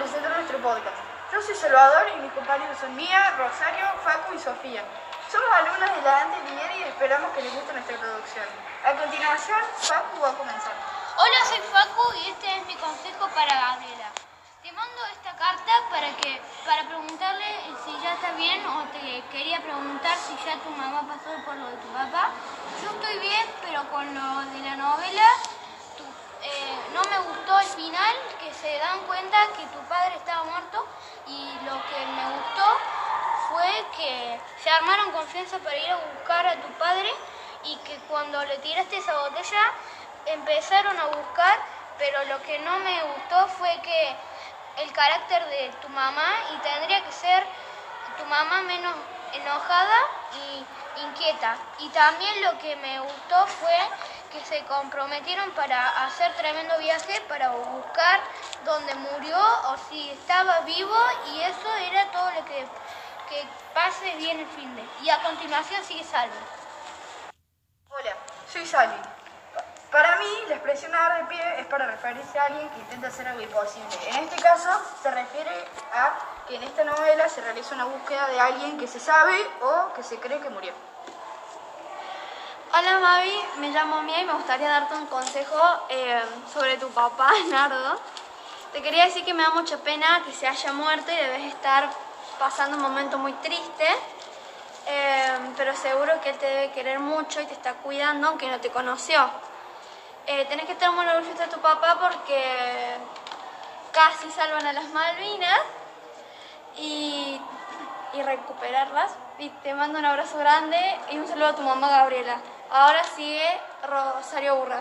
presentar nuestro podcast. Yo soy Salvador y mis compañeros son Mía, Rosario, Facu y Sofía. Somos alumnos de la Dante y esperamos que les guste nuestra producción. A continuación, Facu va a comenzar. Hola, soy Facu y este es mi consejo para Gabriela. Te mando esta carta para que para preguntarle si ya está bien o te quería preguntar si ya tu mamá pasó por lo de tu papá. Yo estoy bien, pero con lo de la novela no me gustó el final, que se dan cuenta que tu padre estaba muerto y lo que me gustó fue que se armaron confianza para ir a buscar a tu padre y que cuando le tiraste esa botella empezaron a buscar, pero lo que no me gustó fue que el carácter de tu mamá y tendría que ser tu mamá menos enojada y inquieta. Y también lo que me gustó fue que se comprometieron para hacer tremendo viaje para buscar dónde murió o si estaba vivo y eso era todo lo que, que pase bien el fin de. Y a continuación sigue Salvi. Hola, soy Salvi. Para mí, la expresión dar de pie es para referirse a alguien que intenta hacer algo imposible. En este caso, se refiere a que en esta novela se realiza una búsqueda de alguien que se sabe o que se cree que murió. Hola Mavi, me llamo Mía y me gustaría darte un consejo eh, sobre tu papá, Nardo. Te quería decir que me da mucha pena que se haya muerto y debes estar pasando un momento muy triste, eh, pero seguro que él te debe querer mucho y te está cuidando aunque no te conoció. Eh, tenés que estar muy orgulloso de tu papá porque casi salvan a las Malvinas y, y recuperarlas. Y te mando un abrazo grande y un saludo a tu mamá Gabriela. Ahora sigue Rosario Burra.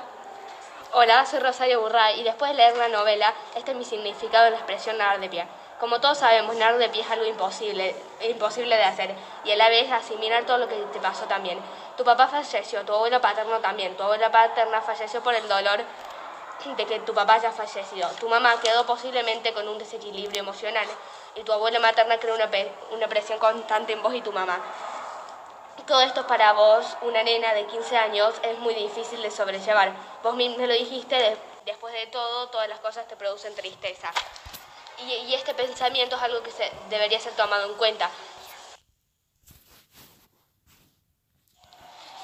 Hola, soy Rosario Burra y después de leer la novela, este es mi significado de la expresión nadar de pie. Como todos sabemos, nadar de pie es algo imposible, imposible de hacer y a la vez asimilar todo lo que te pasó también. Tu papá falleció, tu abuelo paterno también, tu abuela paterna falleció por el dolor de que tu papá haya fallecido. Tu mamá quedó posiblemente con un desequilibrio emocional y tu abuela materna creó una, una presión constante en vos y tu mamá. Todo esto para vos, una nena de 15 años, es muy difícil de sobrellevar. Vos mismo lo dijiste, después de todo, todas las cosas te producen tristeza. Y, este pensamiento es algo que se, debería ser tomado en cuenta.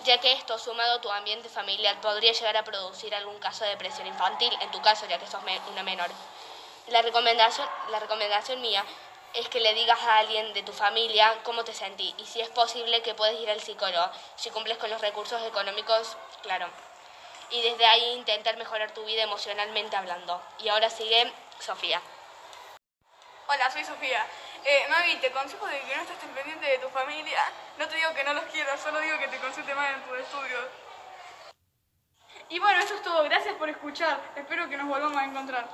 ya que esto, sumado a tu ambiente familiar, podría llegar a producir algún caso de depresión infantil, en tu caso, ya que sos una menor. La recomendación, la recomendación mía es que le digas a alguien de tu familia cómo te sentí y si es posible que puedes ir al psicólogo, si cumples con los recursos económicos, claro. Y desde ahí intentar mejorar tu vida emocionalmente hablando. Y ahora sigue Sofía. Hola, soy Sofía. Eh, Mavi, te consejo de que no estés pendiente de tu familia. No te digo que no los quieras, solo digo que te consulte más en tus estudios. Y bueno, eso es todo. Gracias por escuchar. Espero que nos volvamos a encontrar.